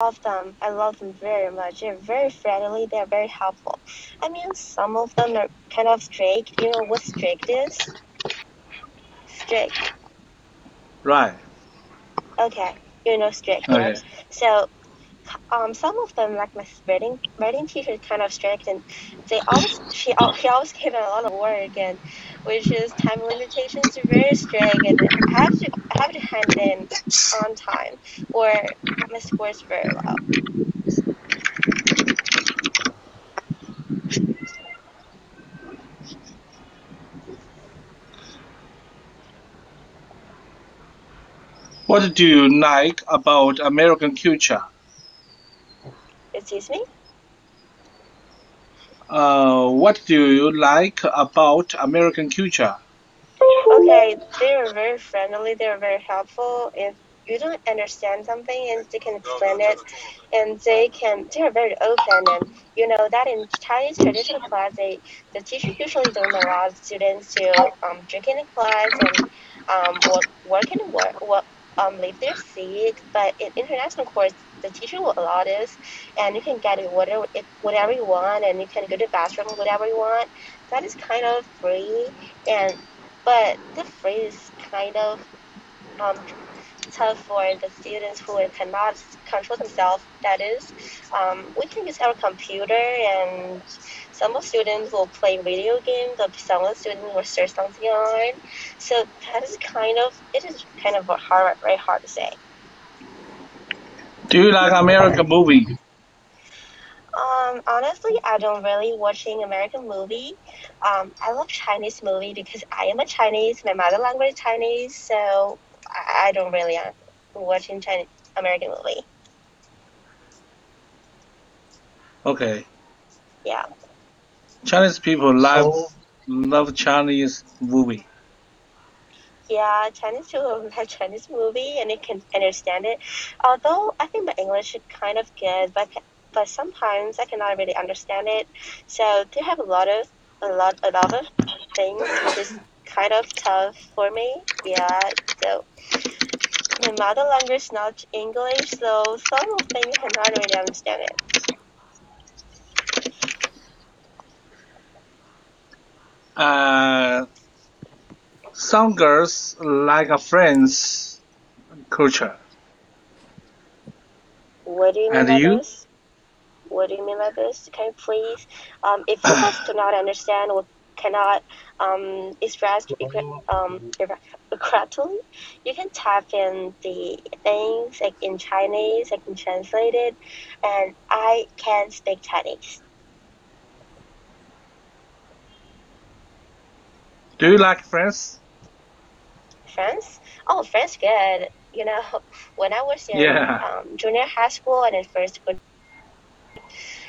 love them. I love them very much. They're very friendly. They're very helpful. I mean, some of them are kind of strict. You know what strict is? Strict. Right. Okay. You know strict, Okay. right? So, um, some of them, like my writing reading teacher, kind of strict, and they always she he always gave a lot of work, and which is time limitations are very strict, and I have to I have to hand in on time, or my scores very low. What do you like about American culture? Excuse me. Uh, what do you like about American culture? Okay, they are very friendly. They are very helpful. If you don't understand something, and they can explain it, and they can they are very open. And you know that in Chinese traditional class, they the teacher usually don't allow students to um, drink in the class and um, work work in work, work um, leave their seat. But in international course, the teacher will allow this, and you can get it whatever whatever you want, and you can go to bathroom whatever you want. That is kind of free and but the free is kind of um, tough for the students who cannot control themselves. That is, um, we can use our computer, and some of students will play video games, or some of the students will search something online. So that is kind of it is kind of hard, very hard to say. Do you like American movie? Um, honestly, I don't really watching American movie. Um, I love Chinese movie because I am a Chinese. My mother language is Chinese, so I, I don't really uh, watching Chinese American movie. Okay. Yeah. Chinese people love So, love Chinese movie. Yeah, Chinese people like Chinese movie and they can understand it. Although I think my English is kind of good, but but sometimes I cannot really understand it. So they have a lot of a lot a lot of things which is kind of tough for me. Yeah. So my mother language is not English, so some of things I cannot really understand it. Uh, some girls like a friend's culture. What do you mean And by you? this? What do you mean by this? Can you please, um, if you guys do not understand or cannot um, express um, correctly, you can type in the things like in Chinese, I can translate it, and I can speak Chinese. Do you like friends? France? Oh, France, good. You know, when I was in Yeah. um, junior high school and in first grade,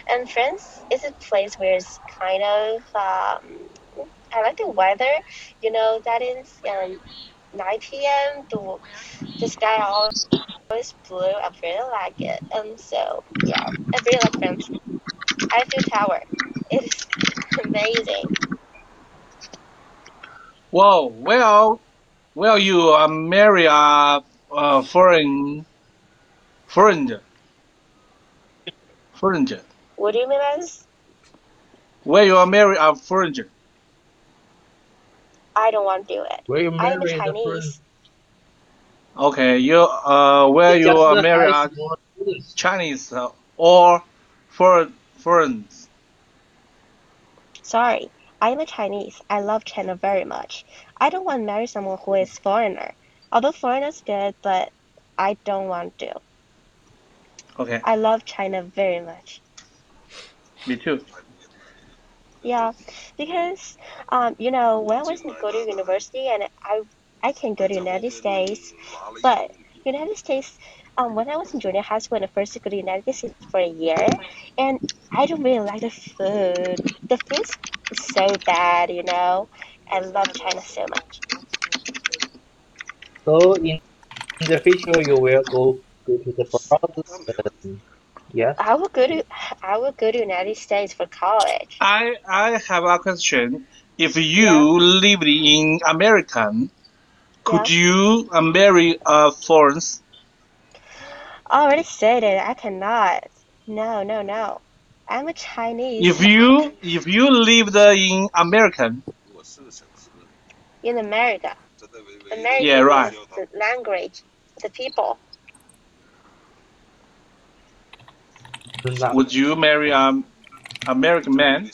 and France is a place where it's kind of um, I like the weather. You know, that is um, 9 p.m. The the sky always blue. I really like it, and so yeah, I really like France. Eiffel Tower. It's amazing. Whoa, well, well, you uh, marry a, a foreign, foreigner, foreigner. What do you mean by this? You are marry a foreigner. I don't want to do it. were you I am married the Chinese. Okay, you uh, well, you Just are the marry a. Chinese uh, or foreign, foreigners. Sorry, I'm a Chinese. I love China very much. I don't want to marry someone who is foreigner. Although foreigners good, but I don't want to. Okay, I love China very much. me too. Yeah, because um, you know, when I was go to university and I I can go to United States, but United States um, when I was in junior high school and I first go to United States for a year, and I don't really like the food. The food so bad, you know. I love China so much. So in, in the future, you will go go to the abroad. and- yeah. I will go to I will go to United States for college. I I have a question. If you Yeah. lived in American, could Yeah. you marry a foreign? Already said it. I cannot. No, no, no. I'm a Chinese. If you if you lived in American, in America, American Yeah, right. is the language, the people. 那 would you marry an American man?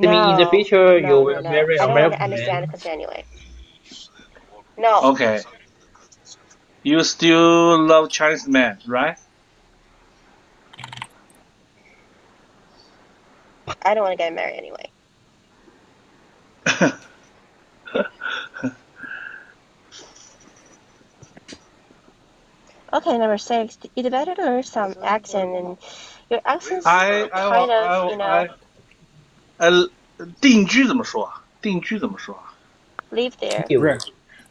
You mean in the No, future no, you no, will no. marry I don't want to American understand man? because anyway. No, Okay. You still love Chinese men, right? I don't want to get married anyway. Okay, number six. You better learn some accent, and your accent's I I kind of, I you know, I 呃，定居怎么说啊？定居怎么说啊 live there. Re-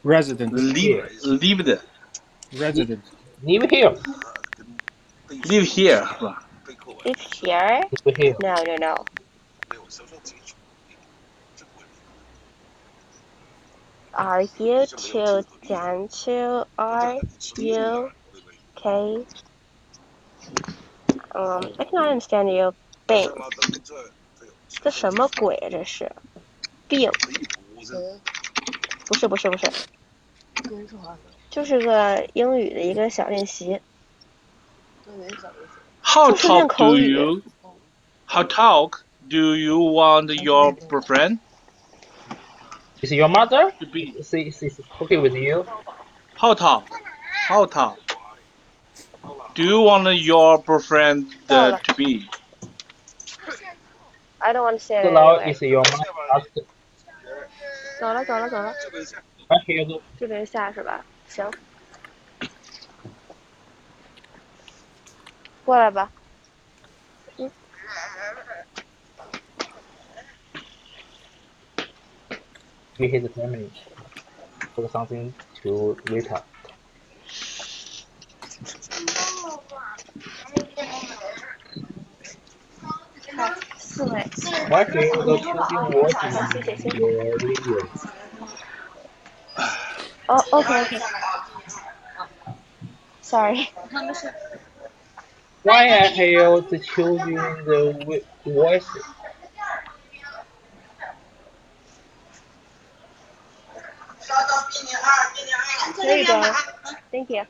resident, ？Live lived resident. Live here. live here 是吧？ Live here? Live here. No, no, no. Are you to Dan to are you okay? Um, I cannot understand you. 病，这什么鬼啊？这是病？不是不是不是，就是个英语的一个小练习。How talk 口 do 语 you? How talk do you want your boyfriend Is your mother? to be? She, she's okay with you? How talk? How talk? Do you want your boyfriend uh, to be? I don't want to say it So now anyway. is your mother asked 走了走了走了， I hear the 这边下是吧？行，过来吧。 meet his family for something to eat up. What is the cooking watching your video? Oh, okay, okay. Sorry. Why are you choosing the voice There you go. Thank you.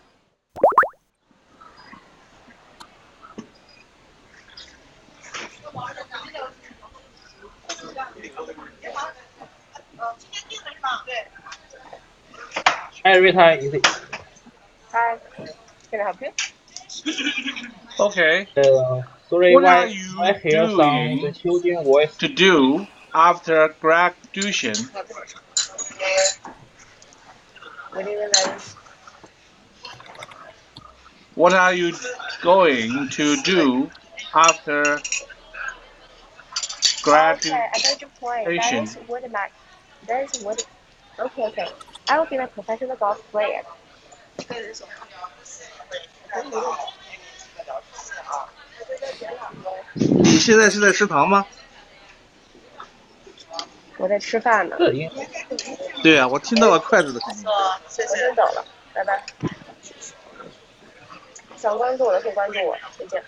Hi Rita, is it Hi. Can I help you? Okay. uh, sorry What why are you I hear some doing? the children voice To do after graduation? What do you mean by What are you going to do after Okay, graduation? I got your point. That Asian. is what my that is what okay, okay. I will be a professional golf player. 你现在是在食堂吗？ 我在吃饭呢，对啊，我听到了筷子的声音。我先走了，拜拜。想关注我的可以关注我，再见。